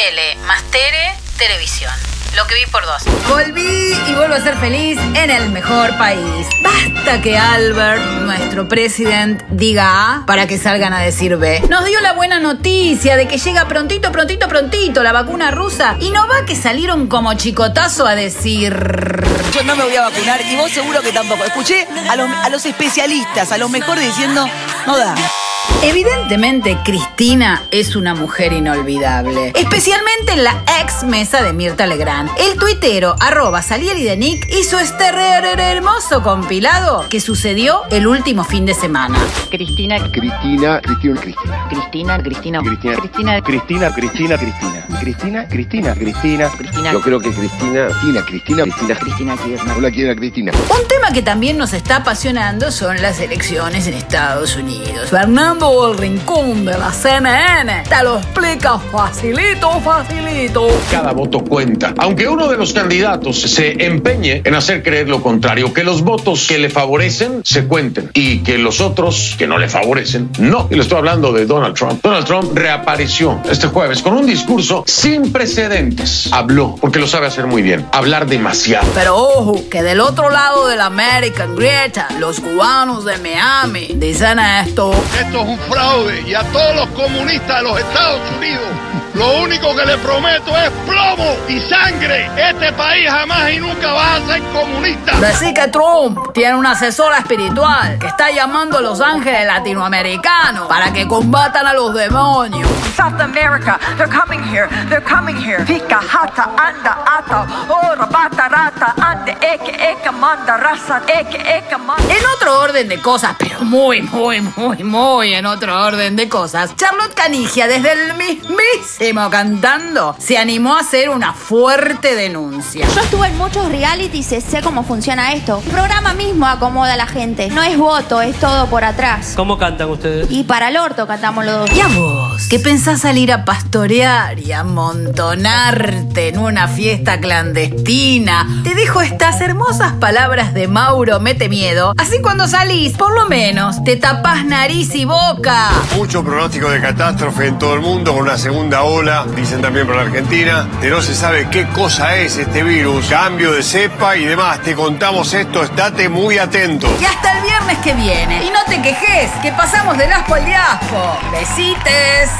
Tele más Tere, televisión. Lo que vi por dos. Volví y vuelvo a ser feliz en el mejor país. Basta que Albert, nuestro presidente, diga A para que salgan a decir B. Nos dio la buena noticia de que llega prontito, prontito, prontito la vacuna rusa y no va que salieron como chicotazo a decir... Yo no me voy a vacunar y vos seguro que tampoco. Escuché a los, a los especialistas, a los mejores diciendo, no da. Evidentemente, Cristina es una mujer inolvidable, especialmente en la ex mesa de Mirta Legrand. El tuitero arroba Salieri de Nick hizo este hermoso compilado que sucedió el último fin de semana. Cristina, Cristina, Cristina, Cristina, Cristina. Cristina, Cristina. Cristina, Cristina, Cristina, Cristina. Cristina, Cristina, Cristina. Cristina. Yo creo que Cristina, Cristina, Cristina, Cristina. Cristina Kirchner. Hola, ¿quién era Cristina? Un tema que también nos está apasionando son las elecciones en Estados Unidos. Fernando el Rincón de la CNN te lo explica facilito, facilito. Cada voto cuenta. Aunque uno de los candidatos se empeñe en hacer creer lo contrario, que los votos que le favorecen se cuenten y que los otros que no le favorecen no. Y le estoy hablando de Donald Trump. Donald Trump reapareció este jueves con un discurso sin precedentes. Habló, porque lo sabe hacer muy bien, hablar demasiado. Pero ojo, que del otro lado de la American Grieta, los cubanos de Miami dicen esto. Esto es un fraude y a todos los comunistas de los Estados Unidos lo único que les prometo es plomo y sangre. Este país jamás y nunca va a ser comunista. Así que Trump tiene una asesora espiritual que está llamando a los ángeles latinoamericanos para que combatan a los demonios. South America, they're coming here, they're coming here. Pika, hata, anda, ata, ora, bata, rata, ande, eke, eke, manda, raza, eke, eke, manda. En otro orden de cosas, pero muy, muy, muy, muy en otro orden de cosas, Charlotte Canigia, desde el mismísimo cantando, se animó a hacer una fuerte denuncia. Yo estuve en muchos realities y sé cómo funciona esto. El programa mismo acomoda a la gente. No es voto, es todo por atrás. ¿Cómo cantan ustedes? Y para el orto cantamos los dos. ¿Y a vos? ¿Qué pensás salir a pastorear y amontonarte en una fiesta clandestina? Te dejo estas hermosas palabras de Mauro Mete Miedo. Así cuando salís, por lo menos, te tapás nariz y boca. Mucho pronóstico de catástrofe en todo el mundo con una segunda ola, dicen también para la Argentina, que no se sabe qué cosa es este virus, cambio de cepa y demás. Te contamos esto, estate muy atento. Y hasta el viernes que viene. Y no te quejes, que pasamos del aspo al diaspo. Besites.